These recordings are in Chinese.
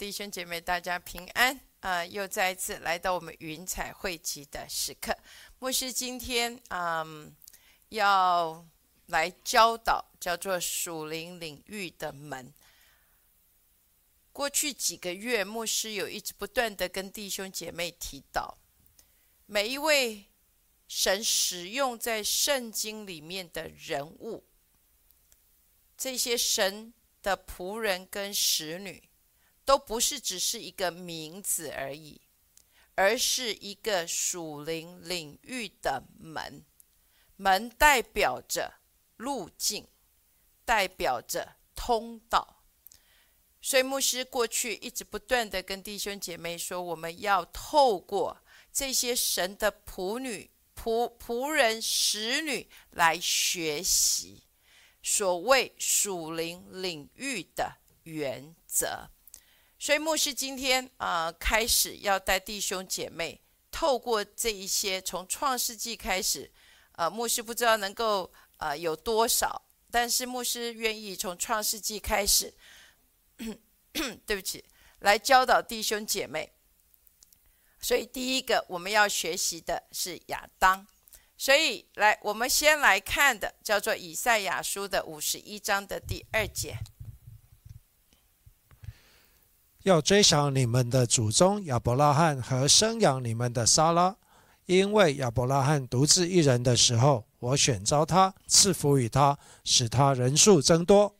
弟兄姐妹，大家平安啊！又再一次来到我们云彩汇集的时刻。牧师今天嗯要来教导叫做属灵领域的门。过去几个月，牧师有一直不断的跟弟兄姐妹提到，每一位神使用在圣经里面的人物，这些神。的仆人跟使女，都不是只是一个名字而已，而是一个属灵领域的门。门代表着路径，代表着通道。所以牧师过去一直不断的跟弟兄姐妹说，我们要透过这些神的仆女、仆仆人、使女来学习。所谓属灵领域的原则，所以牧师今天啊，开始要带弟兄姐妹透过这一些，从创世纪开始，呃，牧师不知道能够呃有多少，但是牧师愿意从创世纪开始，对不起，来教导弟兄姐妹。所以第一个我们要学习的是亚当。所以，来，我们先来看的叫做《以赛亚书》的五十一章的第二节。要追想你们的祖宗亚伯拉罕和生养你们的撒拉，因为亚伯拉罕独自一人的时候，我选召他，赐福于他，使他人数增多。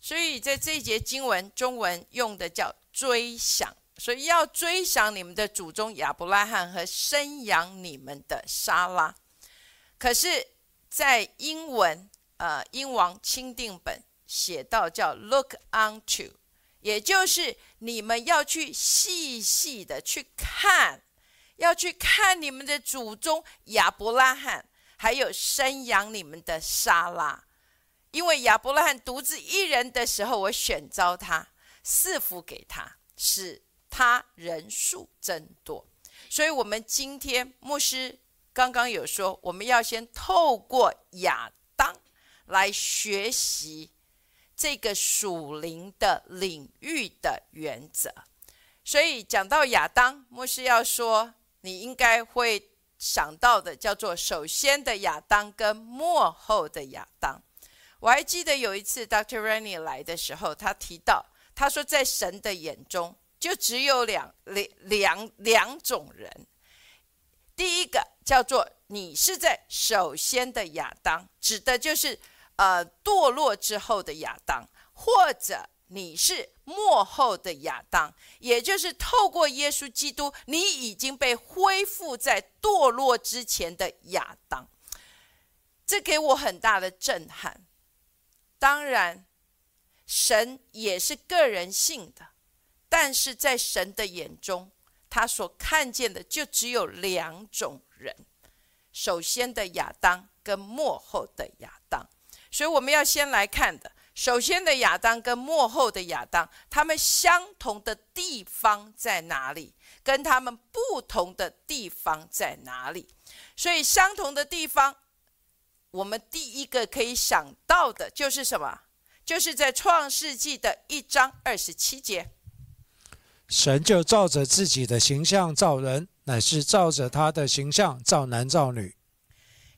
所以在这一节经文，中文用的叫追想。所以要追想你们的祖宗亚伯拉罕和生养你们的沙拉，可是，在英文呃英王钦定本写到叫 look unto，也就是你们要去细细的去看，要去看你们的祖宗亚伯拉罕，还有生养你们的沙拉，因为亚伯拉罕独自一人的时候，我选召他，赐福给他，使。他人数增多，所以我们今天牧师刚刚有说，我们要先透过亚当来学习这个属灵的领域的原则。所以讲到亚当，牧师要说，你应该会想到的叫做首先的亚当跟幕后的亚当。我还记得有一次 Dr. Rennie 来的时候，他提到，他说在神的眼中。就只有两两两两种人，第一个叫做你是在首先的亚当，指的就是呃堕落之后的亚当，或者你是末后的亚当，也就是透过耶稣基督，你已经被恢复在堕落之前的亚当。这给我很大的震撼。当然，神也是个人性的。但是在神的眼中，他所看见的就只有两种人：首先的亚当跟幕后的亚当。所以我们要先来看的，首先的亚当跟幕后的亚当，他们相同的地方在哪里？跟他们不同的地方在哪里？所以相同的地方，我们第一个可以想到的就是什么？就是在创世纪的一章二十七节。神就照着自己的形象造人，乃是照着他的形象造男造女。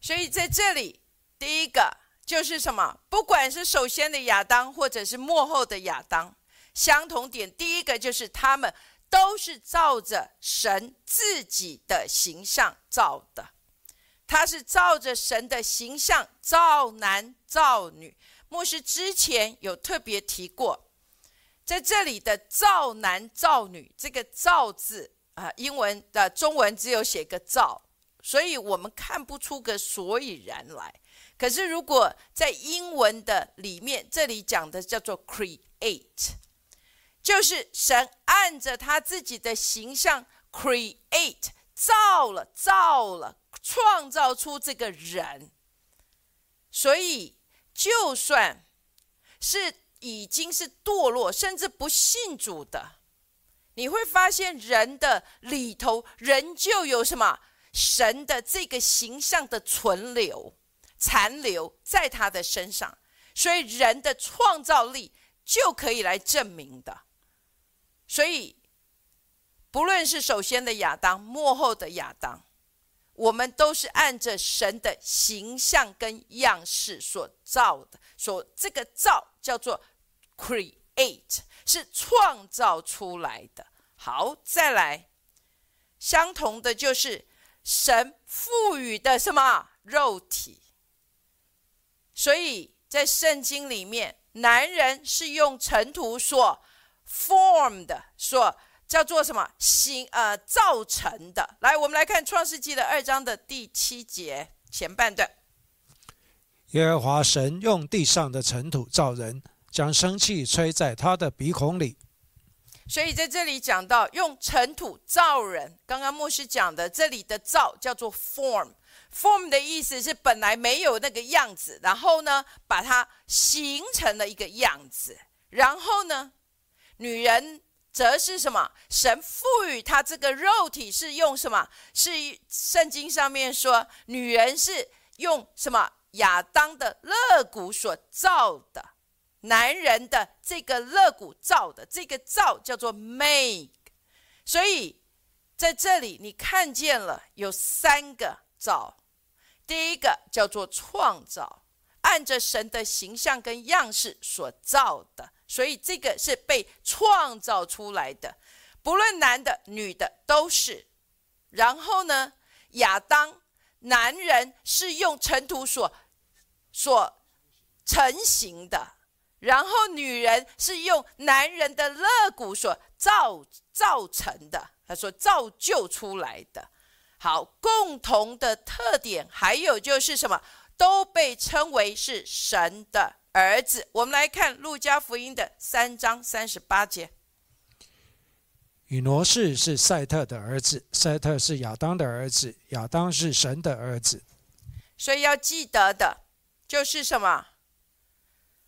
所以在这里，第一个就是什么？不管是首先的亚当，或者是幕后的亚当，相同点，第一个就是他们都是照着神自己的形象造的。他是照着神的形象造男造女。牧师之前有特别提过。在这里的造男造女，这个造字啊，英文的中文只有写个造，所以我们看不出个所以然来。可是如果在英文的里面，这里讲的叫做 create，就是神按着他自己的形象 create 造了造了，创造出这个人。所以就算是。已经是堕落，甚至不信主的，你会发现人的里头仍旧有什么神的这个形象的存留、残留在他的身上，所以人的创造力就可以来证明的。所以，不论是首先的亚当，幕后的亚当，我们都是按着神的形象跟样式所造的。所这个造叫做 create，是创造出来的。好，再来，相同的就是神赋予的什么肉体。所以在圣经里面，男人是用尘土所 formed，所叫做什么形呃造成的。来，我们来看创世纪的二章的第七节前半段。耶和华神用地上的尘土造人，将生气吹在他的鼻孔里。所以在这里讲到用尘土造人，刚刚牧师讲的，这里的造叫做 form。Form 的意思是本来没有那个样子，然后呢，把它形成了一个样子。然后呢，女人则是什么？神赋予她这个肉体是用什么？是圣经上面说，女人是用什么？亚当的肋骨所造的，男人的这个肋骨造的，这个造叫做 make。所以在这里你看见了有三个造。第一个叫做创造，按着神的形象跟样式所造的，所以这个是被创造出来的，不论男的女的都是。然后呢，亚当男人是用尘土所所成型的，然后女人是用男人的肋骨所造造成的，他说造就出来的。好，共同的特点还有就是什么？都被称为是神的儿子。我们来看路加福音的三章三十八节。以挪士是赛特的儿子，赛特是亚当的儿子，亚当是神的儿子。所以要记得的就是什么？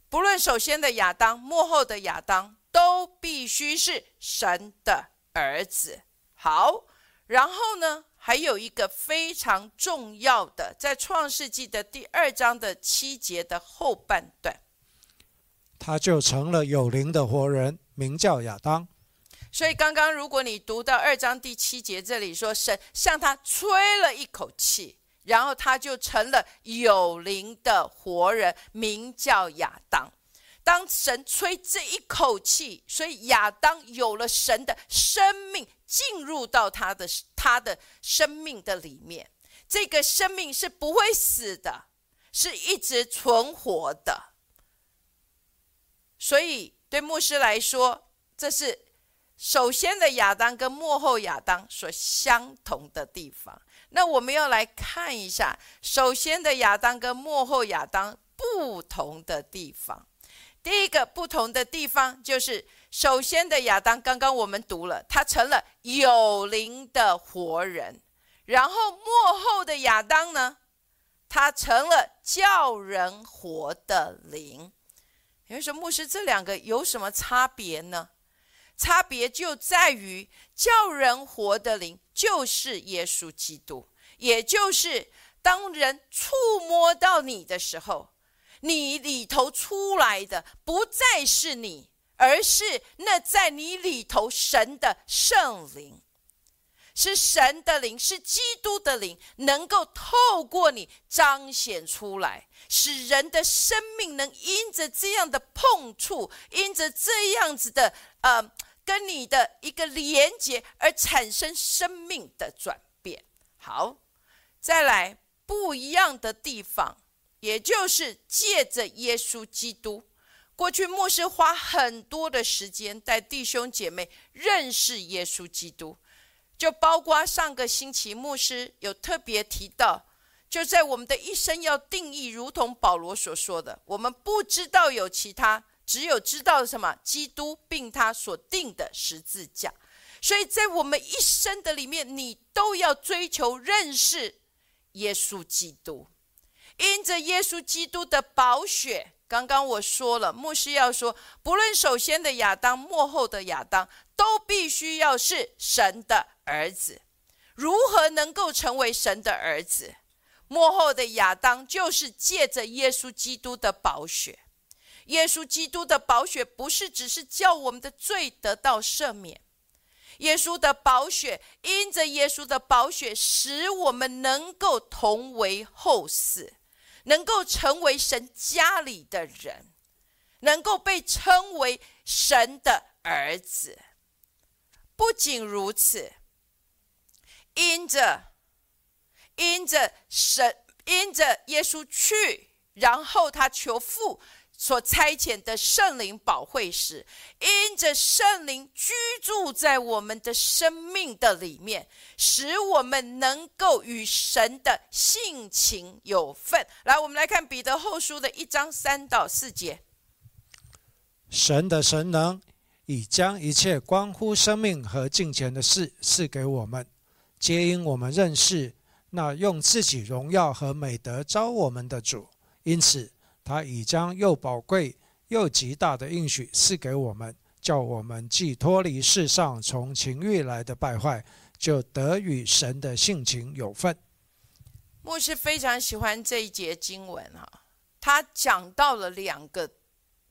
不论首先的亚当，幕后的亚当，都必须是神的儿子。好，然后呢？还有一个非常重要的，在创世纪的第二章的七节的后半段，他就成了有灵的活人，名叫亚当。所以刚刚如果你读到二章第七节，这里说神向他吹了一口气，然后他就成了有灵的活人，名叫亚当。当神吹这一口气，所以亚当有了神的生命进入到他的他的生命的里面。这个生命是不会死的，是一直存活的。所以对牧师来说，这是首先的亚当跟幕后亚当所相同的地方。那我们要来看一下，首先的亚当跟幕后亚当不同的地方。第一个不同的地方就是，首先的亚当，刚刚我们读了，他成了有灵的活人；然后幕后的亚当呢，他成了叫人活的灵。有人说，牧师，这两个有什么差别呢？差别就在于，叫人活的灵就是耶稣基督，也就是当人触摸到你的时候。你里头出来的不再是你，而是那在你里头神的圣灵，是神的灵，是基督的灵，能够透过你彰显出来，使人的生命能因着这样的碰触，因着这样子的呃，跟你的一个连接而产生生命的转变。好，再来不一样的地方。也就是借着耶稣基督，过去牧师花很多的时间带弟兄姐妹认识耶稣基督，就包括上个星期牧师有特别提到，就在我们的一生要定义，如同保罗所说的，我们不知道有其他，只有知道什么？基督并他所定的十字架，所以在我们一生的里面，你都要追求认识耶稣基督。因着耶稣基督的宝血，刚刚我说了，牧师要说，不论首先的亚当，幕后的亚当，都必须要是神的儿子。如何能够成为神的儿子？幕后的亚当就是借着耶稣基督的宝血，耶稣基督的宝血不是只是叫我们的罪得到赦免，耶稣的宝血因着耶稣的宝血，使我们能够同为后嗣，能够成为神家里的人，能够被称为神的儿子。不仅如此，因着因着神因着耶稣去，然后他求父。所差遣的圣灵保惠师，因着圣灵居住在我们的生命的里面，使我们能够与神的性情有份。来，我们来看彼得后书的一章三到四节。神的神能已将一切关乎生命和金钱的事赐给我们，皆因我们认识那用自己荣耀和美德招我们的主，因此。他已将又宝贵又极大的应许赐给我们，叫我们既脱离世上从情欲来的败坏，就得与神的性情有份。牧师非常喜欢这一节经文哈，他讲到了两个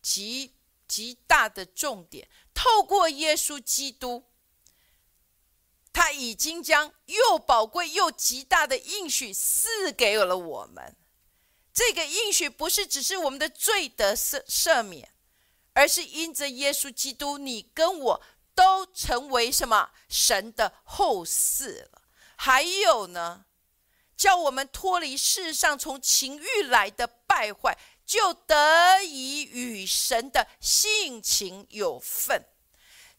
极极大的重点。透过耶稣基督，他已经将又宝贵又极大的应许赐给了我们。这个应许不是只是我们的罪得赦赦免，而是因着耶稣基督，你跟我都成为什么神的后嗣了。还有呢，叫我们脱离世上从情欲来的败坏，就得以与神的性情有份。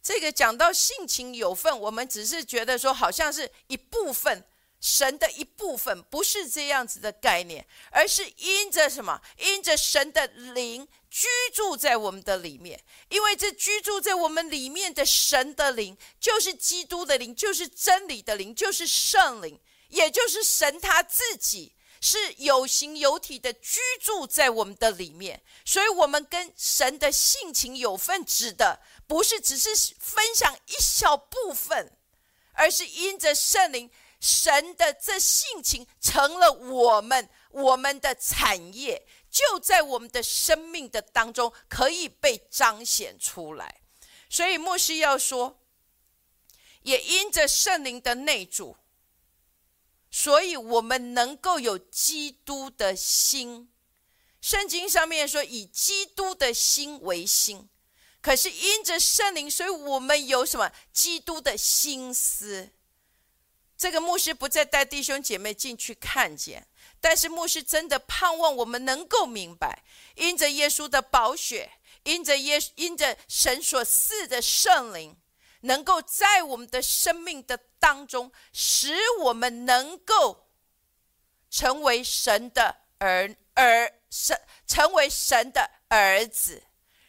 这个讲到性情有份，我们只是觉得说，好像是一部分。神的一部分不是这样子的概念，而是因着什么？因着神的灵居住在我们的里面。因为这居住在我们里面的神的灵，就是基督的灵，就是真理的灵，就是圣灵，也就是神他自己是有形有体的居住在我们的里面。所以，我们跟神的性情有份，指的不是只是分享一小部分，而是因着圣灵。神的这性情成了我们我们的产业，就在我们的生命的当中可以被彰显出来。所以牧师要说，也因着圣灵的内住，所以我们能够有基督的心。圣经上面说以基督的心为心，可是因着圣灵，所以我们有什么基督的心思。这个牧师不再带弟兄姐妹进去看见，但是牧师真的盼望我们能够明白，因着耶稣的宝血，因着耶因着神所赐的圣灵，能够在我们的生命的当中，使我们能够成为神的儿儿神，成为神的儿子，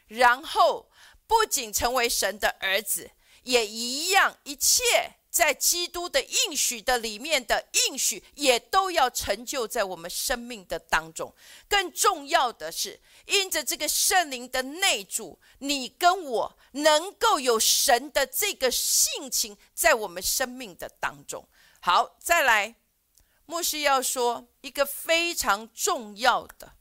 然后不仅成为神的儿子，也一样一切。在基督的应许的里面的应许，也都要成就在我们生命的当中。更重要的是，因着这个圣灵的内住，你跟我能够有神的这个性情在我们生命的当中。好，再来，牧师要说一个非常重要的。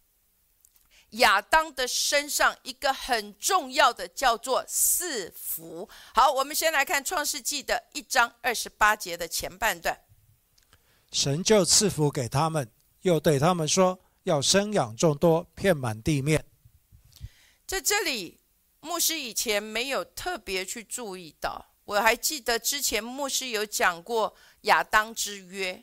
亚当的身上一个很重要的叫做四福。好，我们先来看创世纪的一章二十八节的前半段。神就赐福给他们，又对他们说：“要生养众多，遍满地面。”在这里，牧师以前没有特别去注意到。我还记得之前牧师有讲过亚当之约。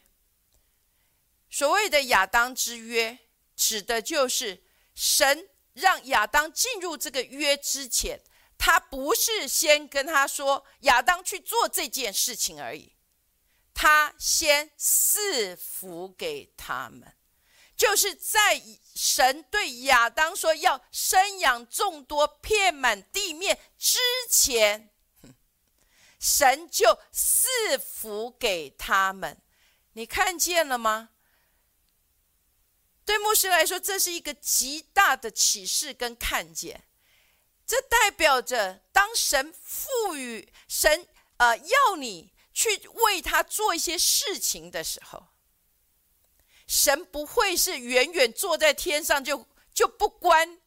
所谓的亚当之约，指的就是。神让亚当进入这个约之前，他不是先跟他说亚当去做这件事情而已，他先赐福给他们，就是在神对亚当说要生养众多、遍满地面之前，神就赐福给他们。你看见了吗？对牧师来说，这是一个极大的启示跟看见。这代表着，当神赋予神呃要你去为他做一些事情的时候，神不会是远远坐在天上就就不关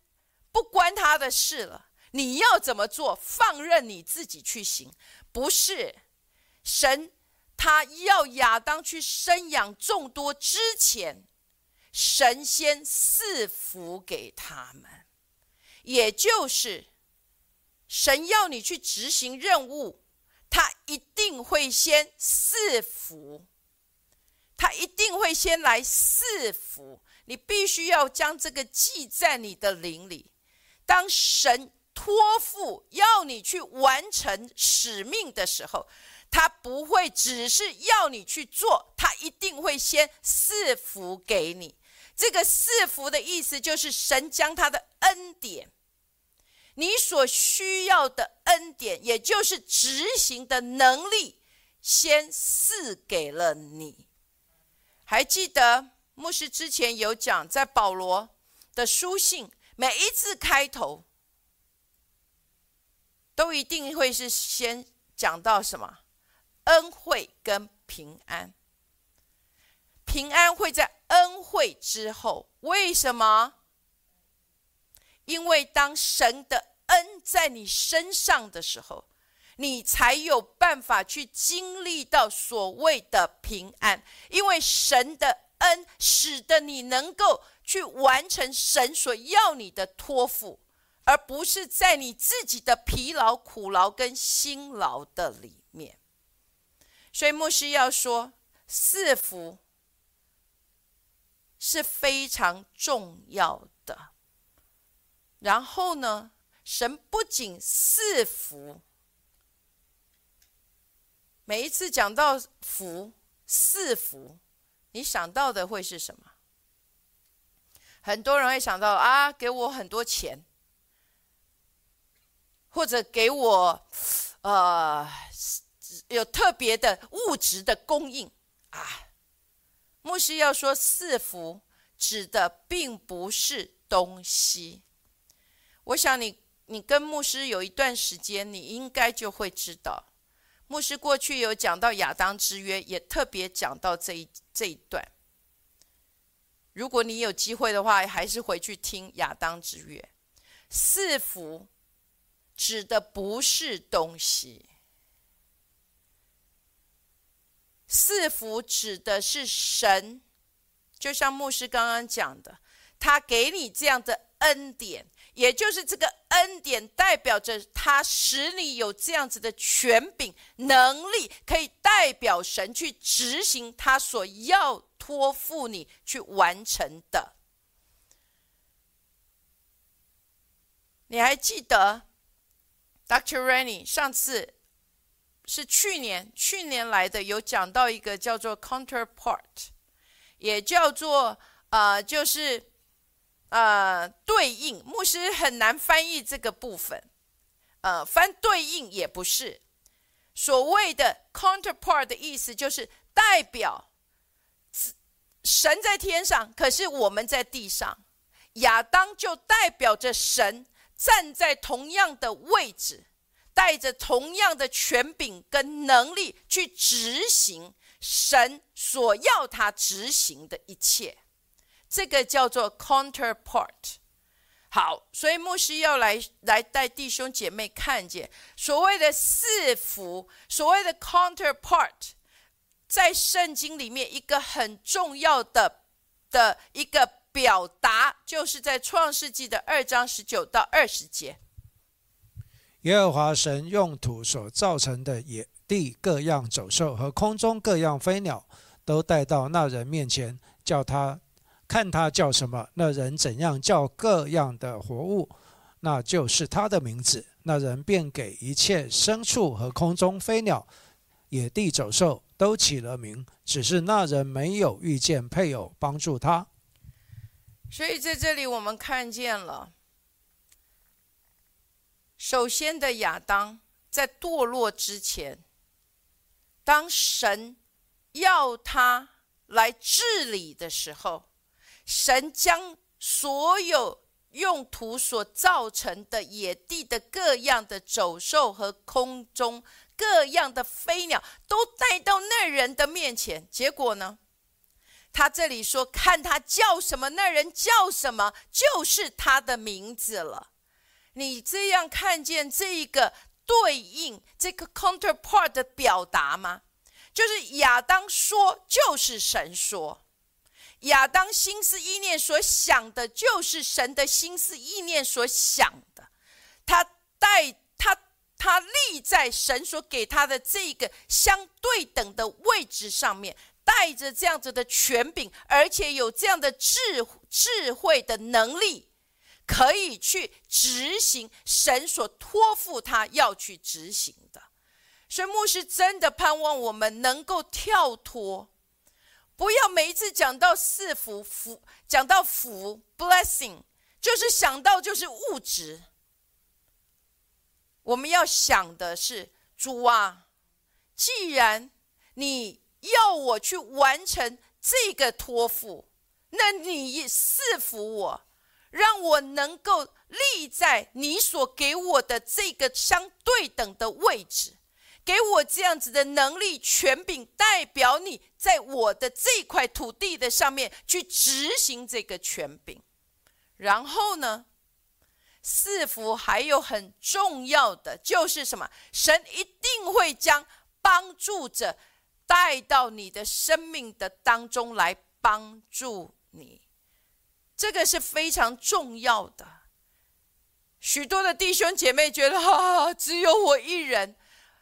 不关他的事了。你要怎么做，放任你自己去行，不是神他要亚当去生养众多之前，神仙赐福给他们，也就是神要你去执行任务，他一定会先赐福，他一定会先来赐福，你必须要将这个记在你的灵里，当神。托付要你去完成使命的时候，他不会只是要你去做，他一定会先赐福给你。这个赐福的意思就是神将他的恩典，你所需要的恩典，也就是执行的能力，先赐给了你。还记得牧师之前有讲，在保罗的书信每一次开头。都一定会是先讲到什么恩惠跟平安，平安会在恩惠之后。为什么？因为当神的恩在你身上的时候，你才有办法去经历到所谓的平安。因为神的恩使得你能够去完成神所要你的托付。而不是在你自己的疲劳、苦劳跟辛劳的里面，所以牧师要说，四福是非常重要的。然后呢，神不仅赐福，每一次讲到福赐福，你想到的会是什么？很多人会想到啊，给我很多钱。或者给我，呃，有特别的物质的供应啊。牧师要说四福指的并不是东西。我想你你跟牧师有一段时间，你应该就会知道，牧师过去有讲到亚当之约，也特别讲到这一这一段。如果你有机会的话，还是回去听亚当之约，四福。指的不是东西，四福指的是神，就像牧师刚刚讲的，他给你这样的恩典，也就是这个恩典代表着他使你有这样子的权柄能力，可以代表神去执行他所要托付你去完成的。你还记得，Doctor Rennie 上次是去年，去年来的，有讲到一个叫做 counterpart，也叫做呃，就是呃对应。牧师很难翻译这个部分，呃，翻对应也不是。所谓的 counterpart 的意思就是代表神在天上，可是我们在地上。亚当就代表着神。站在同样的位置，带着同样的权柄跟能力去执行神所要他执行的一切，这个叫做 counterpart。好，所以牧师要来来带弟兄姐妹看见所谓的四福，所谓的 counterpart，在圣经里面一个很重要的的一个。表达就是在创世纪的二章十九到二十节，耶和华神用土所造成的野地各样走兽和空中各样飞鸟，都带到那人面前，叫他看他叫什么，那人怎样叫各样的活物，那就是他的名字。那人便给一切牲畜和空中飞鸟、野地走兽都起了名，只是那人没有遇见配偶帮助他。所以在这里，我们看见了，首先的亚当在堕落之前，当神要他来治理的时候，神将所有用土所造成的野地的各样的走兽和空中各样的飞鸟，都带到那人的面前。结果呢，他这里说：“看他叫什么，那人叫什么，就是他的名字了。”你这样看见这一个对应这个 counterpart 的表达吗？就是亚当说，就是神说；亚当心思意念所想的，就是神的心思意念所想的。他带他他立在神所给他的这个相对等的位置上面。带着这样子的权柄，而且有这样的智智慧的能力，可以去执行神所托付他要去执行的。所以牧师真的盼望我们能够跳脱，不要每一次讲到四福福，讲到福 blessing，就是想到就是物质。我们要想的是主啊，既然你。要我去完成这个托付，那你赐福我，让我能够立在你所给我的这个相对等的位置，给我这样子的能力、权柄，代表你在我的这块土地的上面去执行这个权柄。然后呢，赐福还有很重要的就是什么？神一定会将帮助者。带到你的生命的当中来帮助你，这个是非常重要的。许多的弟兄姐妹觉得，啊，只有我一人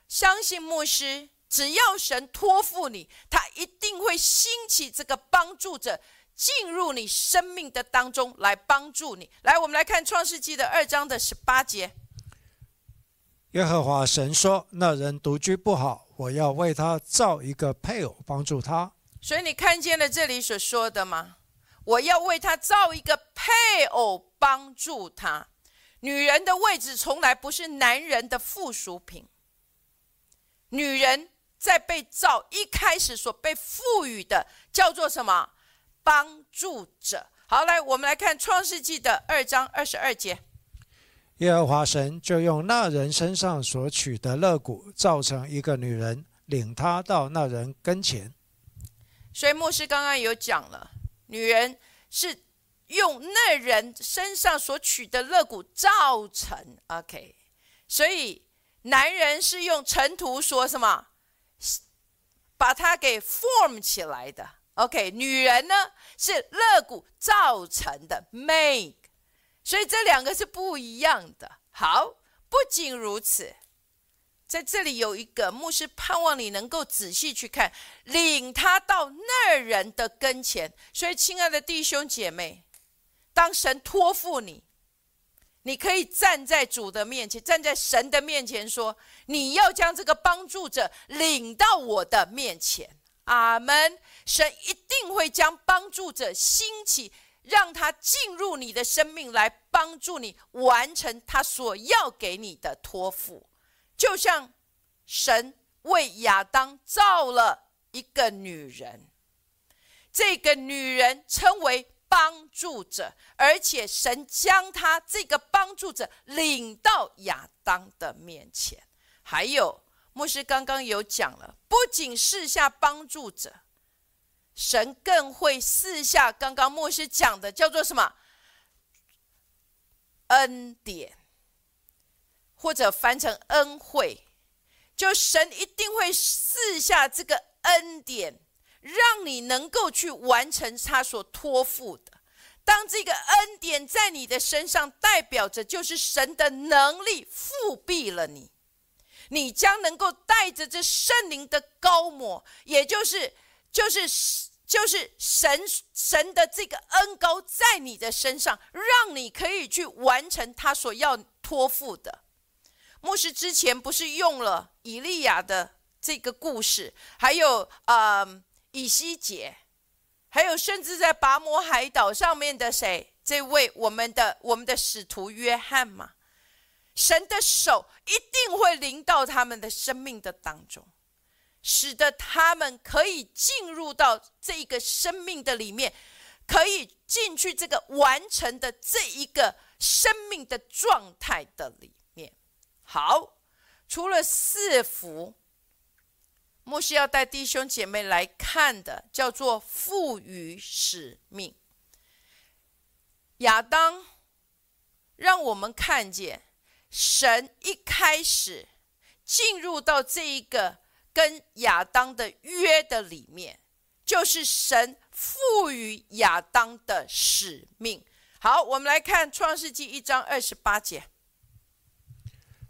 相信牧师，只要神托付你，他一定会兴起这个帮助者进入你生命的当中来帮助你。来，我们来看创世纪的二章的十八节。耶和华神说：“那人独居不好。”我要为他造一个配偶，帮助他。所以你看见了这里所说的吗？我要为他造一个配偶，帮助他。女人的位置从来不是男人的附属品。女人在被造一开始所被赋予的叫做什么？帮助者。好，来我们来看创世纪的二章二十二节。耶和华神就用那人身上所取的肋骨造成一个女人，领他到那人跟前。所以牧师刚刚有讲了，女人是用那人身上所取的肋骨造成。OK，所以男人是用尘土说什么，把它给 form 起来的。OK，女人呢是肋骨造成的 make。所以这两个是不一样的。好，不仅如此，在这里有一个牧师盼望你能够仔细去看，领他到那人的跟前。所以，亲爱的弟兄姐妹，当神托付你，你可以站在主的面前，站在神的面前，说：“你要将这个帮助者领到我的面前。”阿门。神一定会将帮助者兴起。让他进入你的生命，来帮助你完成他所要给你的托付。就像神为亚当造了一个女人，这个女人称为帮助者，而且神将他这个帮助者领到亚当的面前。还有牧师刚刚有讲了，不仅是下帮助者。神更会四下，刚刚牧师讲的叫做什么？恩典，或者翻成恩惠，就神一定会四下这个恩典，让你能够去完成他所托付的。当这个恩典在你的身上，代表着就是神的能力复辟了你，你将能够带着这圣灵的高模，也就是就是。就是神神的这个恩高在你的身上，让你可以去完成他所要托付的。牧师之前不是用了以利亚的这个故事，还有呃以西结，还有甚至在拔摩海岛上面的谁？这位我们的我们的使徒约翰嘛？神的手一定会临到他们的生命的当中。使得他们可以进入到这个生命的里面，可以进去这个完成的这一个生命的状态的里。好，除了四福，牧师要带弟兄姐妹来看的，叫做赋予使命。亚当让我们看见，神一开始进入到这一个跟亚当的约的里面，就是神赋予亚当的使命。好，我们来看创世纪一章二十八节。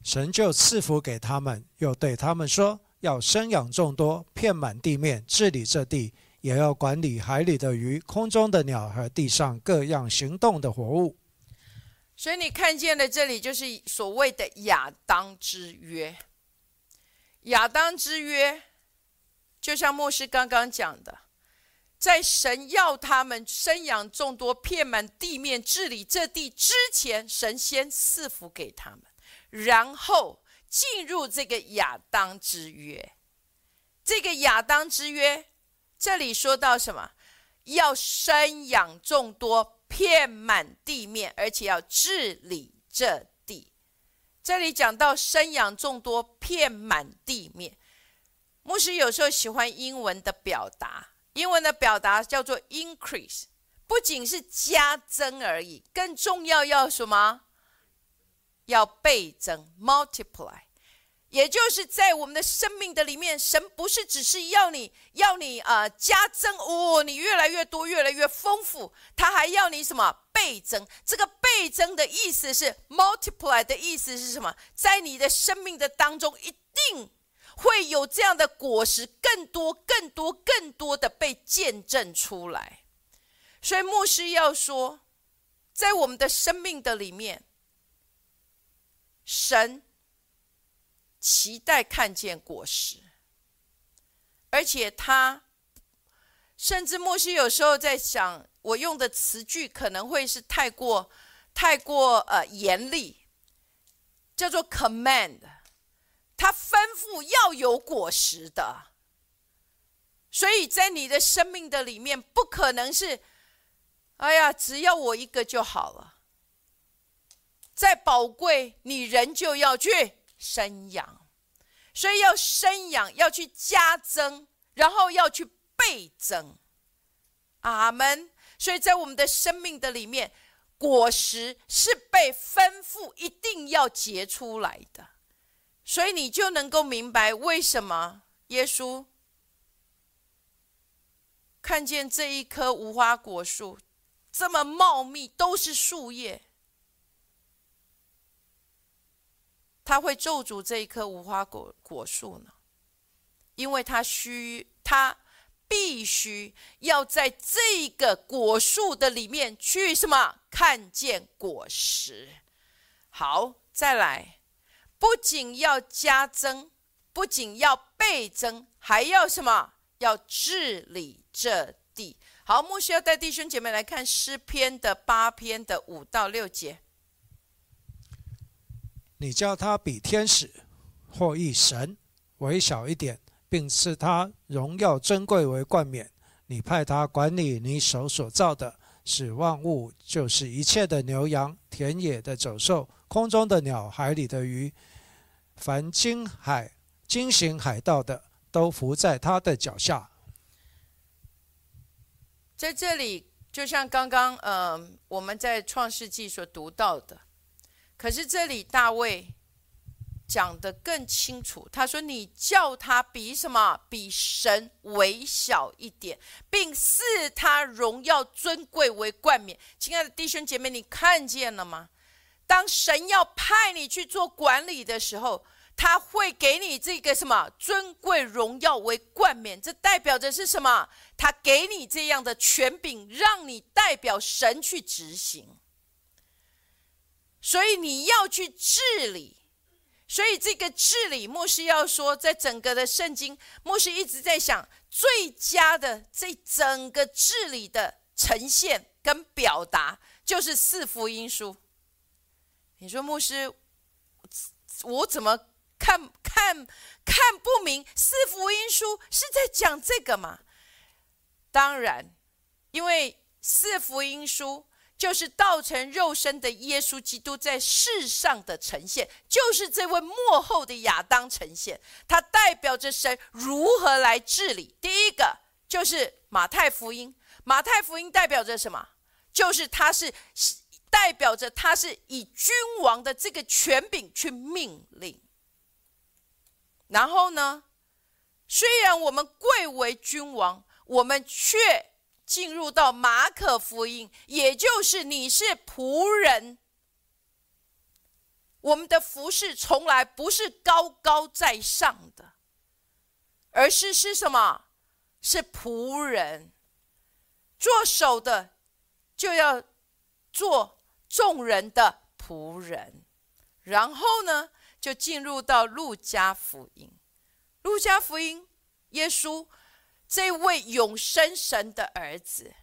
神就赐福给他们，又对他们说：“要生养众多，遍满地面，治理这地，也要管理海里的鱼、空中的鸟和地上各样行动的活物。”所以你看见的这里就是所谓的亚当之约。亚当之约，就像牧师刚刚讲的，在神要他们生养众多、遍满地面、治理这地之前，神先赐福给他们。然后进入这个亚当之约，这个亚当之约，这里说到什么？要生养众多，遍满地面，而且要治理这地。这里讲到生养众多，遍满地面。牧师有时候喜欢英文的表达，英文的表达叫做 increase，不仅是加增而已，更重要要什么？要倍增，multiply，也就是在我们的生命的里面，神不是只是要你要你啊加增哦，你越来越多，越来越丰富，他还要你什么倍增？这个倍增的意思是 multiply 的意思是什么？在你的生命的当中，一定会有这样的果实，更多、更多、更多的被见证出来。所以牧师要说，在我们的生命的里面。神期待看见果实，而且他甚至莫西有时候在想，我用的词句可能会是太过、太过呃严厉，叫做 command，他吩咐要有果实的，所以在你的生命的里面，不可能是，哎呀，只要我一个就好了。再宝贵，你人就要去生养，所以要生养，要去加增，然后要去倍增。阿门。所以在我们的生命的里面，果实是被吩咐一定要结出来的，所以你就能够明白为什么耶稣看见这一棵无花果树这么茂密，都是树叶。他会咒诅这一棵无花果果树呢，因为他需他必须要在这个果树的里面去什么看见果实。好，再来，不仅要加增，不仅要倍增，还要什么？要治理这地。好，牧师要带弟兄姐妹来看诗篇的八篇的五到六节。你叫他比天使或一神微小一点，并赐他荣耀珍贵为冠冕。你派他管理你手所造的，使万物，就是一切的牛羊、田野的走兽、空中的鸟、海里的鱼，凡经海、经行海道的，都伏在他的脚下。在这里，就像刚刚，嗯，我们在创世纪所读到的。可是这里大卫讲的更清楚，他说：“你叫他比什么？比神微小一点，并赐他荣耀尊贵为冠冕。”亲爱的弟兄姐妹，你看见了吗？当神要派你去做管理的时候，他会给你这个什么尊贵荣耀为冠冕？这代表着是什么？他给你这样的权柄，让你代表神去执行。所以你要去治理，所以这个治理，牧师要说，在整个的圣经，牧师一直在想，最佳的这整个治理的呈现跟表达，就是四福音书。你说牧师，我怎么看看看不明？四福音书是在讲这个吗？当然，因为四福音书。就是道成肉身的耶稣基督在世上的呈现，就是这位幕后的亚当呈现，它代表着神如何来治理。第一个就是马太福音，马太福音代表着什么？就是他是代表着他是以君王的这个权柄去命令。然后呢，虽然我们贵为君王，我们却。进入到马可福音，也就是你是仆人。我们的服饰从来不是高高在上的，而是是什么？是仆人。做手的就要做众人的仆人。然后呢，就进入到路加福音。路加福音，耶稣。这位永生神的儿子，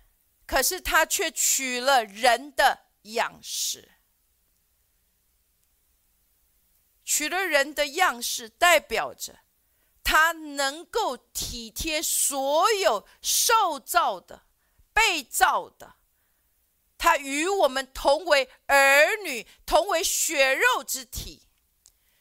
可是他却取了人的样式，取了人的样式，代表着他能够体贴所有受造的、被造的，他与我们同为儿女，同为血肉之体，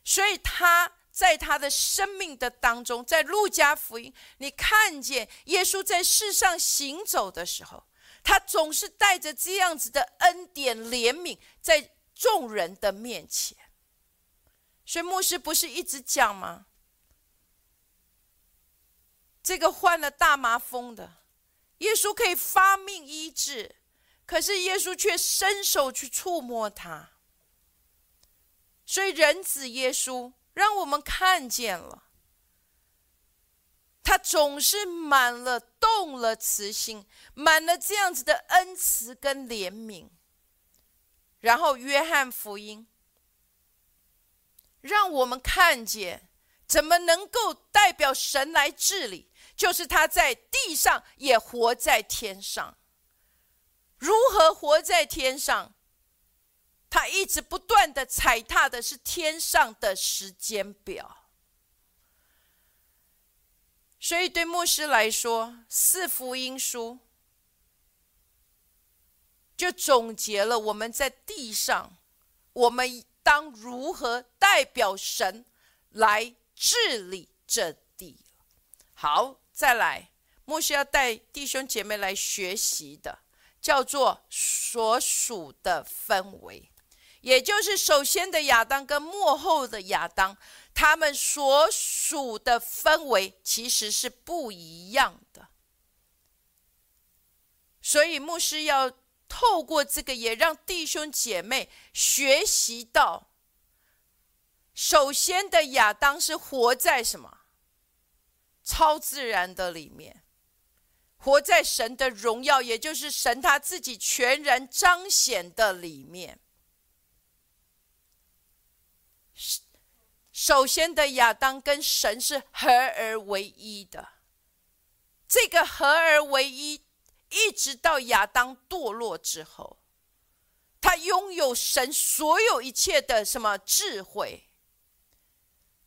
所以他。在他的生命的当中，在路加福音，你看见耶稣在世上行走的时候，他总是带着这样子的恩典怜悯，在众人的面前。所以牧师不是一直讲吗？这个患了大麻风的，耶稣可以发命医治，可是耶稣却伸手去触摸他。所以人子耶稣。让我们看见了，他总是满了动了慈心，满了这样子的恩慈跟怜悯。然后约翰福音，让我们看见怎么能够代表神来治理，就是他在地上也活在天上，如何活在天上？他一直不断的踩踏的是天上的时间表，所以对牧师来说，四福音书就总结了我们在地上，我们当如何代表神来治理这地。好，再来，牧师要带弟兄姐妹来学习的，叫做所属的氛围。也就是首先的亚当跟幕后的亚当，他们所属的氛围其实是不一样的。所以牧师要透过这个，也让弟兄姐妹学习到，首先的亚当是活在什么超自然的里面，活在神的荣耀，也就是神他自己全然彰显的里面。首先的亚当跟神是合而为一的，这个合而为一，一直到亚当堕落之后，他拥有神所有一切的什么智慧，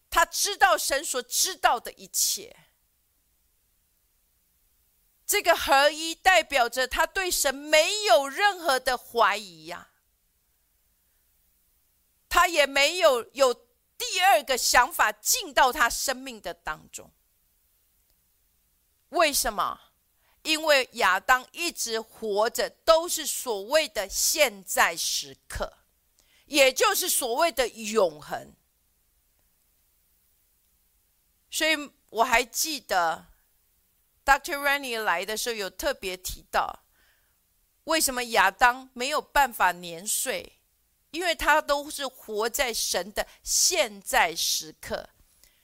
他知道神所知道的一切，这个合一代表着他对神没有任何的怀疑呀。他也没有有第二个想法进到他生命的当中。为什么？因为亚当一直活着都是所谓的现在时刻，也就是所谓的永恒。所以我还记得，Dr. Rennie 来的时候有特别提到，为什么亚当没有办法年岁。因为他都是活在神的现在时刻，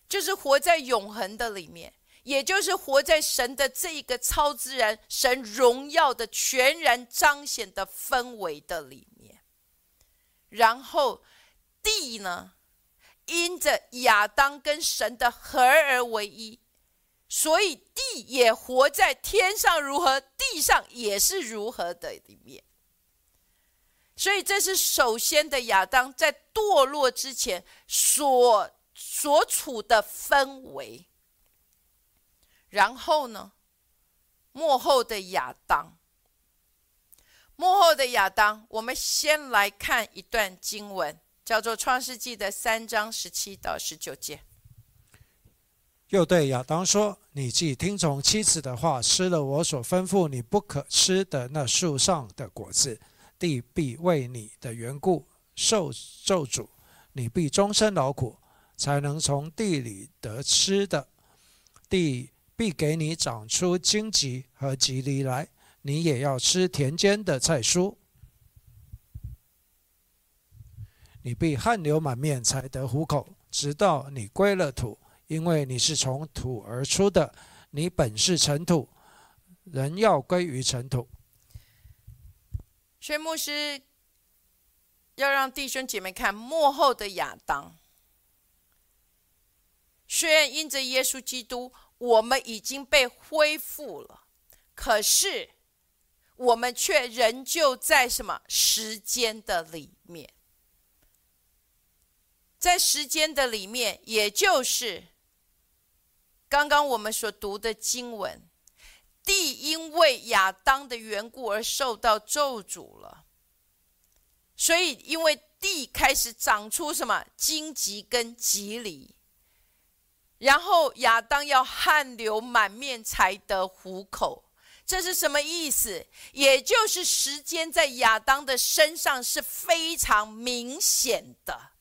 就是活在永恒的里面，也就是活在神的这一个超自然、神荣耀的全然彰显的氛围的里面。然后地呢，因着亚当跟神的合而为一，所以地也活在天上如何，地上也是如何的里面。所以，这是首先的亚当在堕落之前所所处的氛围。然后呢，幕后的亚当，幕后的亚当，我们先来看一段经文，叫做《创世纪》的三章十七到十九节。又对亚当说：“你既听从妻子的话，吃了我所吩咐你不可吃的那树上的果子，地必为你的缘故受咒诅，你必终身劳苦，才能从地里得吃的。地必给你长出荆棘和棘藜来，你也要吃田间的菜蔬。你必汗流满面才得糊口，直到你归了土。”因为你是从土而出的，你本是尘土，人要归于尘土。薛牧师要让弟兄姐妹看幕后的亚当。虽然因着耶稣基督，我们已经被恢复了，可是我们却仍旧在什么时间的里面？在时间的里面，也就是。刚刚我们所读的经文，地因为亚当的缘故而受到咒诅了，所以因为地开始长出什么荆棘跟棘藜，然后亚当要汗流满面才得糊口，这是什么意思？也就是时间在亚当的身上是非常明显的。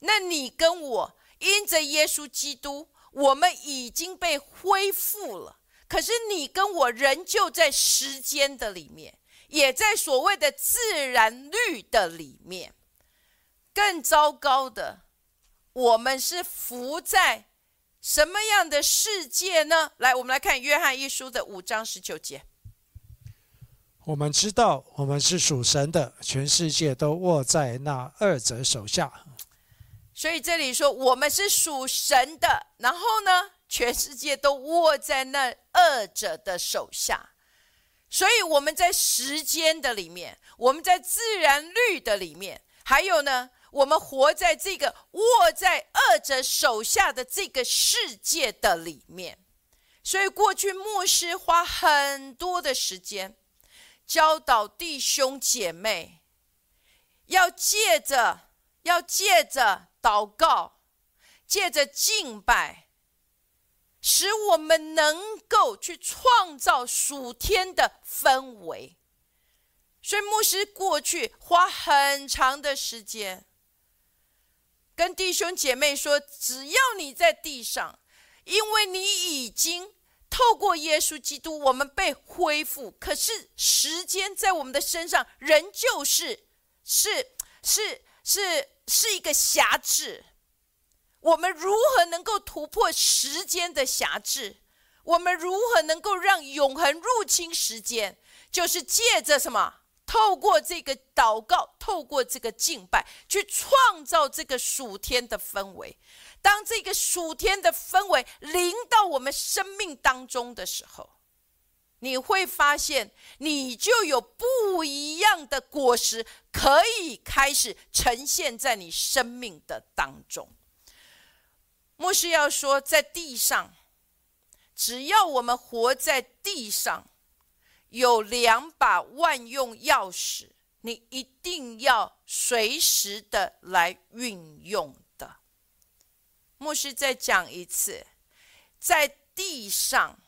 那你跟我因着耶稣基督。我们已经被恢复了，可是你跟我仍旧在时间的里面，也在所谓的自然律的里面。更糟糕的，我们是浮在什么样的世界呢？来，我们来看约翰一书的五章十九节。我们知道，我们是属神的，全世界都握在那二者手下。所以这里说我们是属神的，然后呢，全世界都握在那二者的手下。所以我们在时间的里面，我们在自然律的里面，还有呢，我们活在这个握在二者手下的这个世界的里面。所以过去牧师花很多的时间教导弟兄姐妹，要借着，要借着。祷告，借着敬拜，使我们能够去创造属天的氛围。所以牧师过去花很长的时间，跟弟兄姐妹说：只要你在地上，因为你已经透过耶稣基督，我们被恢复。可是时间在我们的身上，仍旧是是是是。是一个辖制，我们如何能够突破时间的辖制？我们如何能够让永恒入侵时间？就是借着什么？透过这个祷告，透过这个敬拜，去创造这个属天的氛围。当这个属天的氛围临到我们生命当中的时候，你会发现，你就有不一样的果实可以开始呈现在你生命的当中。牧师要说，在地上，只要我们活在地上，有两把万用钥匙，你一定要随时的来运用的。牧师再讲一次，在地上。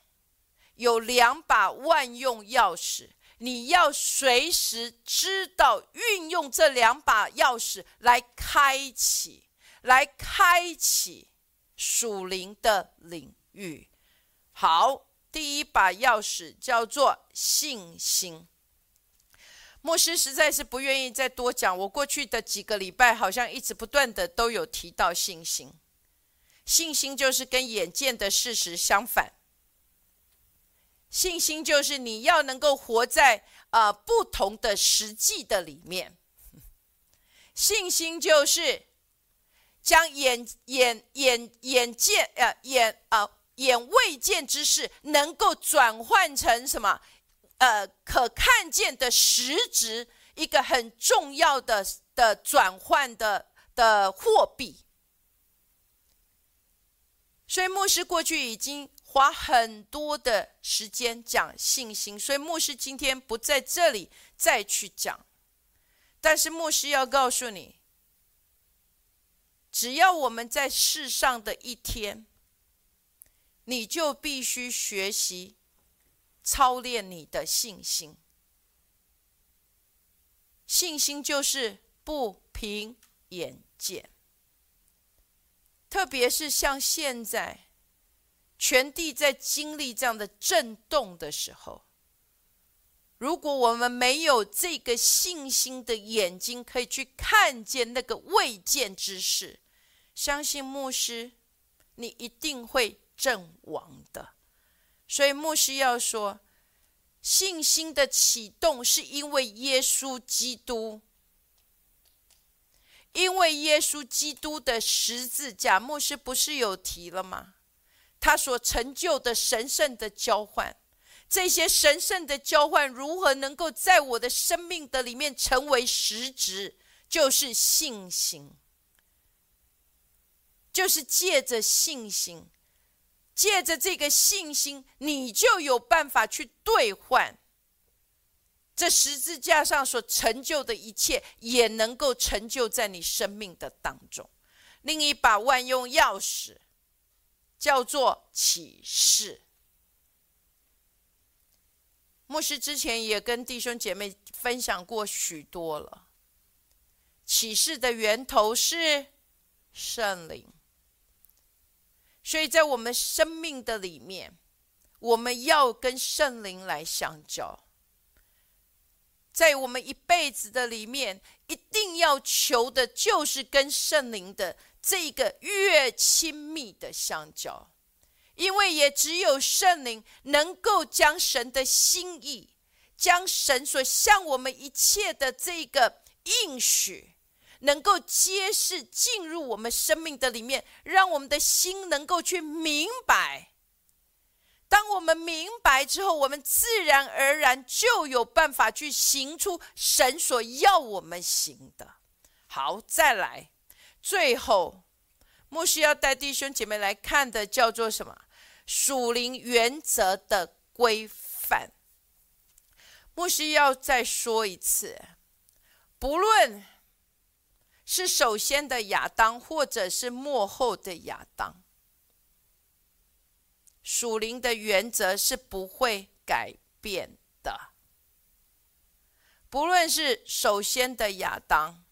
有两把万用钥匙，你要随时知道运用这两把钥匙来开启，来开启属灵的领域。好，第一把钥匙叫做信心。牧师实在是不愿意再多讲，我过去的几个礼拜好像一直不断的都有提到信心。信心就是跟眼见的事实相反。信心就是你要能够活在呃不同的实际的里面。信心就是将眼眼眼眼见呃眼啊眼未见之事，能够转换成什么呃可看见的实质，一个很重要的的转换的的货币。所以牧师过去已经。花很多的时间讲信心，所以牧师今天不在这里再去讲。但是牧师要告诉你，只要我们在世上的一天，你就必须学习操练你的信心。信心就是不凭眼见，特别是像现在。全地在经历这样的震动的时候，如果我们没有这个信心的眼睛，可以去看见那个未见之事，相信牧师，你一定会阵亡的。所以牧师要说，信心的启动是因为耶稣基督，因为耶稣基督的十字架。牧师不是有提了吗？他所成就的神圣的交换，这些神圣的交换如何能够在我的生命的里面成为实质？就是信心，就是借着信心，借着这个信心，你就有办法去兑换这十字架上所成就的一切，也能够成就在你生命的当中。另一把万用钥匙。叫做启示。牧师之前也跟弟兄姐妹分享过许多了。启示的源头是圣灵，所以在我们生命的里面，我们要跟圣灵来相交。在我们一辈子的里面，一定要求的就是跟圣灵的。这个越亲密的相交，因为也只有圣灵能够将神的心意，将神所向我们一切的这个应许，能够揭示进入我们生命的里面，让我们的心能够去明白。当我们明白之后，我们自然而然就有办法去行出神所要我们行的。好，再来。最后，牧师要带弟兄姐妹来看的叫做什么？属灵原则的规范。牧师要再说一次，不论是首先的亚当，或者是幕后的亚当，属灵的原则是不会改变的。不论是首先的亚当。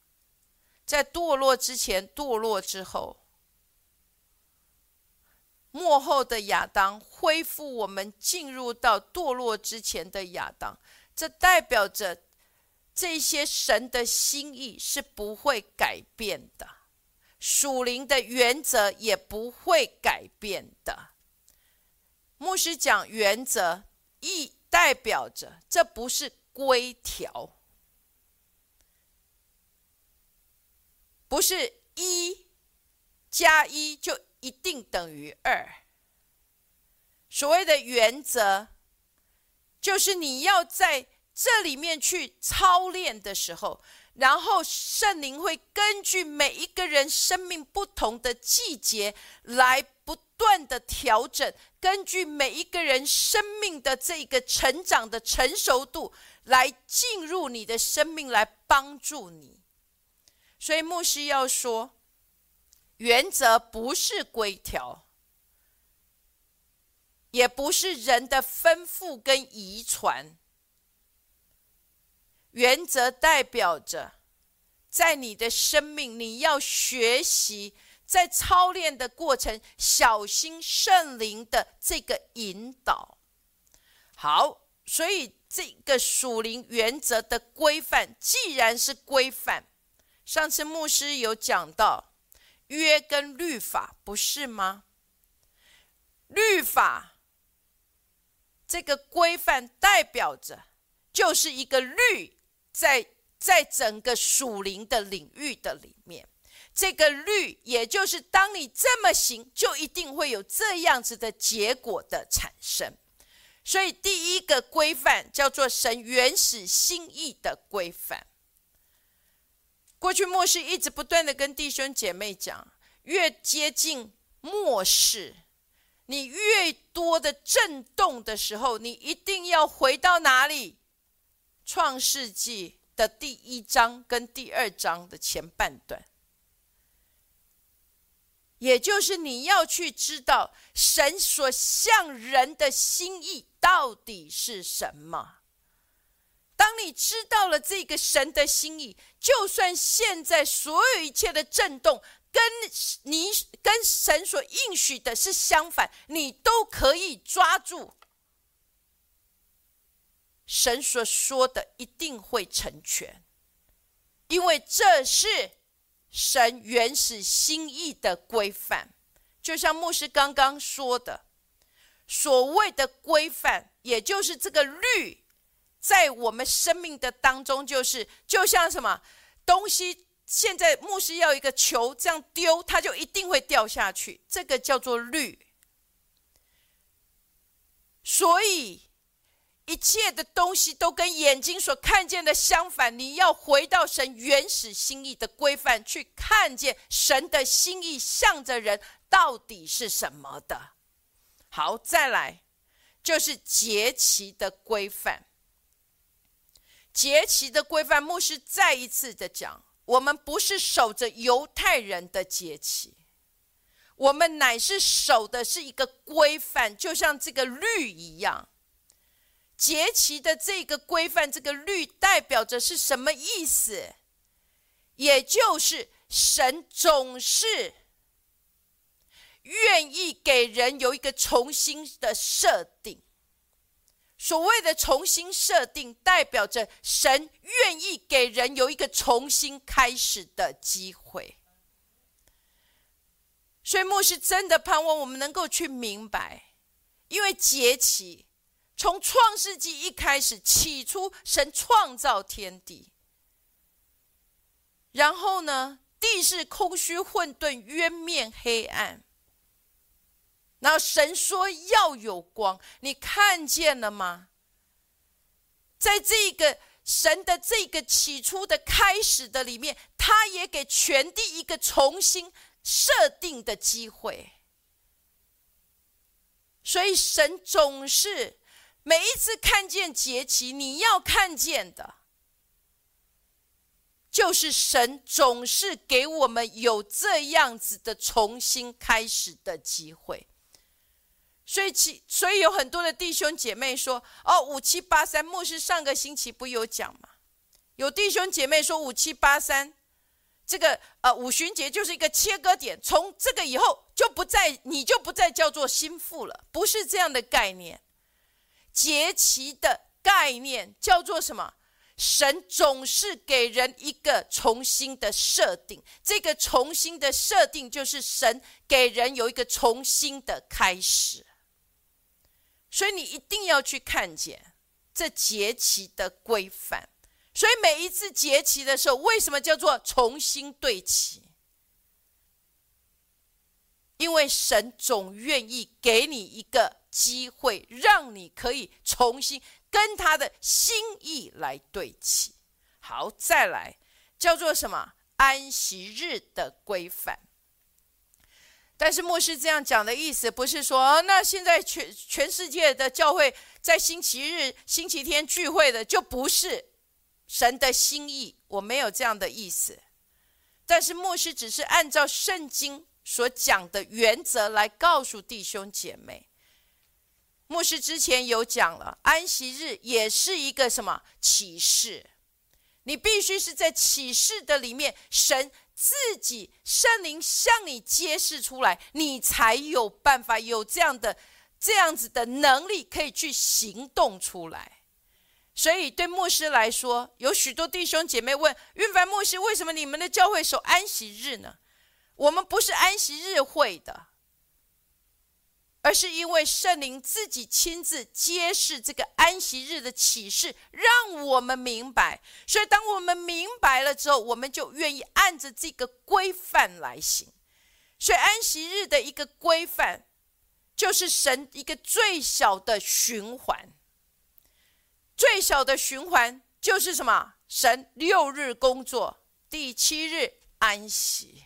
在堕落之前，堕落之后，幕后的亚当恢复我们进入到堕落之前的亚当，这代表着这些神的心意是不会改变的，属灵的原则也不会改变的。牧师讲原则，意代表着这不是规条。不是一加一就一定等于二。所谓的原则，就是你要在这里面去操练的时候，然后圣灵会根据每一个人生命不同的季节来不断的调整，根据每一个人生命的这个成长的成熟度来进入你的生命，来帮助你。所以牧师要说，原则不是规条，也不是人的吩咐跟遗传。原则代表着，在你的生命，你要学习，在操练的过程，小心圣灵的这个引导。好，所以这个属灵原则的规范，既然是规范。上次牧师有讲到约跟律法，不是吗？律法这个规范代表着就是一个律，在在整个属灵的领域的里面，这个律也就是当你这么行，就一定会有这样子的结果的产生。所以第一个规范叫做神原始心意的规范。过去末世一直不断的跟弟兄姐妹讲，越接近末世，你越多的震动的时候，你一定要回到哪里？创世纪的第一章跟第二章的前半段，也就是你要去知道神所向人的心意到底是什么。当你知道了这个神的心意，就算现在所有一切的震动跟你跟神所应许的是相反，你都可以抓住。神所说的一定会成全，因为这是神原始心意的规范。就像牧师刚刚说的，所谓的规范，也就是这个律。在我们生命的当中，就是就像什么东西，现在牧师要一个球这样丢，它就一定会掉下去。这个叫做律。所以一切的东西都跟眼睛所看见的相反。你要回到神原始心意的规范，去看见神的心意向着人到底是什么的。好，再来就是节期的规范。节期的规范，牧师再一次的讲：我们不是守着犹太人的节期，我们乃是守的是一个规范，就像这个律一样。节期的这个规范，这个律代表着是什么意思？也就是神总是愿意给人有一个重新的设定。所谓的重新设定，代表着神愿意给人有一个重新开始的机会。所以牧师真的盼望我们能够去明白，因为节期从创世纪一开始，起初神创造天地，然后呢，地是空虚混沌，渊面黑暗。然后神说要有光，你看见了吗？在这个神的这个起初的开始的里面，他也给全地一个重新设定的机会。所以神总是每一次看见节期，你要看见的，就是神总是给我们有这样子的重新开始的机会。所以，其所以有很多的弟兄姐妹说：“哦，五七八三，牧师上个星期不有讲吗？有弟兄姐妹说五七八三，这个呃五旬节就是一个切割点，从这个以后就不再你就不再叫做心腹了，不是这样的概念。节期的概念叫做什么？神总是给人一个重新的设定，这个重新的设定就是神给人有一个重新的开始。”所以你一定要去看见这节期的规范。所以每一次节期的时候，为什么叫做重新对齐？因为神总愿意给你一个机会，让你可以重新跟他的心意来对齐。好，再来叫做什么？安息日的规范。但是牧师这样讲的意思，不是说那现在全全世界的教会在星期日、星期天聚会的就不是神的心意，我没有这样的意思。但是牧师只是按照圣经所讲的原则来告诉弟兄姐妹。牧师之前有讲了，安息日也是一个什么启示？你必须是在启示的里面，神。自己圣灵向你揭示出来，你才有办法有这样的这样子的能力，可以去行动出来。所以对牧师来说，有许多弟兄姐妹问：运凡牧师，为什么你们的教会守安息日呢？我们不是安息日会的。而是因为圣灵自己亲自揭示这个安息日的启示，让我们明白。所以，当我们明白了之后，我们就愿意按着这个规范来行。所以，安息日的一个规范，就是神一个最小的循环。最小的循环就是什么？神六日工作，第七日安息。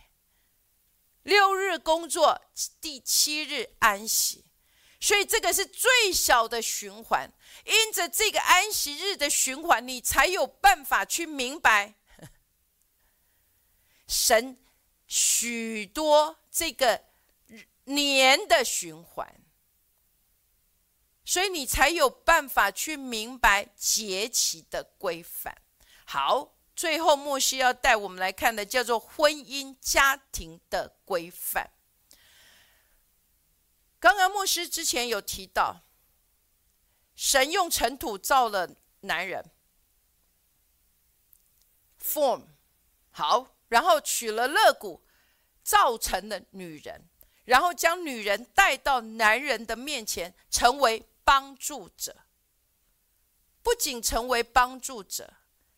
六日工作，第七日安息，所以这个是最小的循环。因着这个安息日的循环，你才有办法去明白 神许多这个年的循环，所以你才有办法去明白节期的规范。好，最后莫西要带我们来看的叫做婚姻家庭的规范。刚刚牧师之前有提到。神用尘土造了男人，form 好，然后取了肋骨，造成了女人，然后将女人带到男人的面前，成为帮助者。不仅成为帮助者，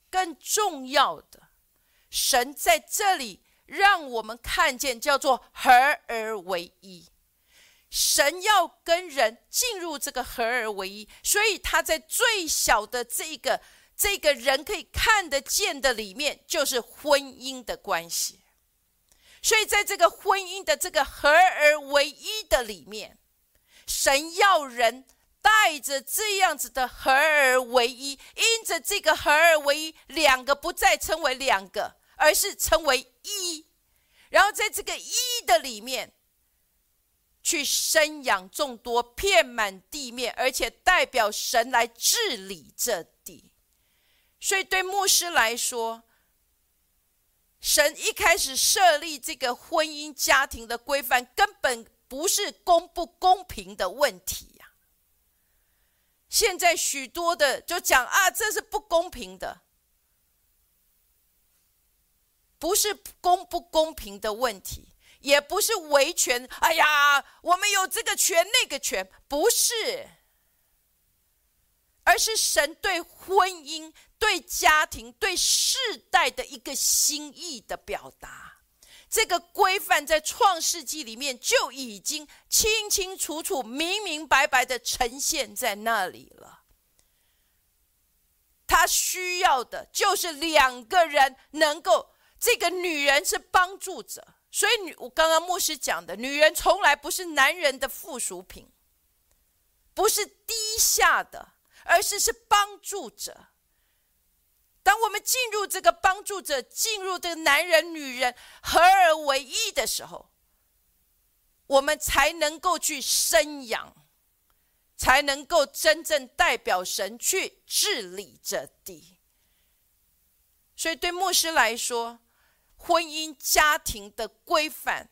更重要的，神在这里让我们看见，叫做合而为一。神要跟人进入这个合而为一，所以他在最小的这个这个人可以看得见的里面，就是婚姻的关系。所以在这个婚姻的这个合而为一的里面，神要人带着这样子的合而为一，因着这个合而为一，两个不再称为两个，而是称为一。然后在这个一的里面。去生养众多，遍满地面，而且代表神来治理这地。所以对牧师来说，神一开始设立这个婚姻家庭的规范，根本不是公不公平的问题。现在许多的就讲啊，这是不公平的，不是公不公平的问题。也不是维权，哎呀，我们有这个权那个权，不是，而是神对婚姻、对家庭、对世代的一个心意的表达。这个规范在创世纪里面就已经清清楚楚、明明白白的呈现在那里了。他需要的就是两个人能够，这个女人是帮助者。所以，女我刚刚牧师讲的，女人从来不是男人的附属品，不是低下的，而是是帮助者。当我们进入这个帮助者，进入这个男人、女人合而为一的时候，我们才能够去生养，才能够真正代表神去治理这地。所以，对牧师来说，婚姻家庭的规范，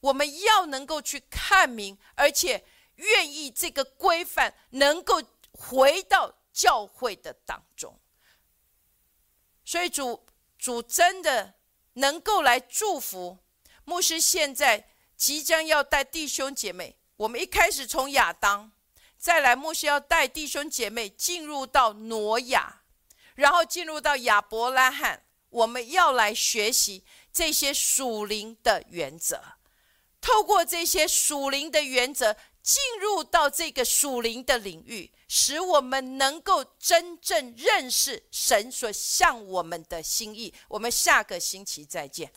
我们要能够去看明，而且愿意这个规范能够回到教会的当中。所以主主真的能够来祝福牧师。现在即将要带弟兄姐妹，我们一开始从亚当，再来牧师要带弟兄姐妹进入到挪亚，然后进入到亚伯拉罕。我们要来学习这些属灵的原则，透过这些属灵的原则，进入到这个属灵的领域，使我们能够真正认识神所向我们的心意。我们下个星期再见。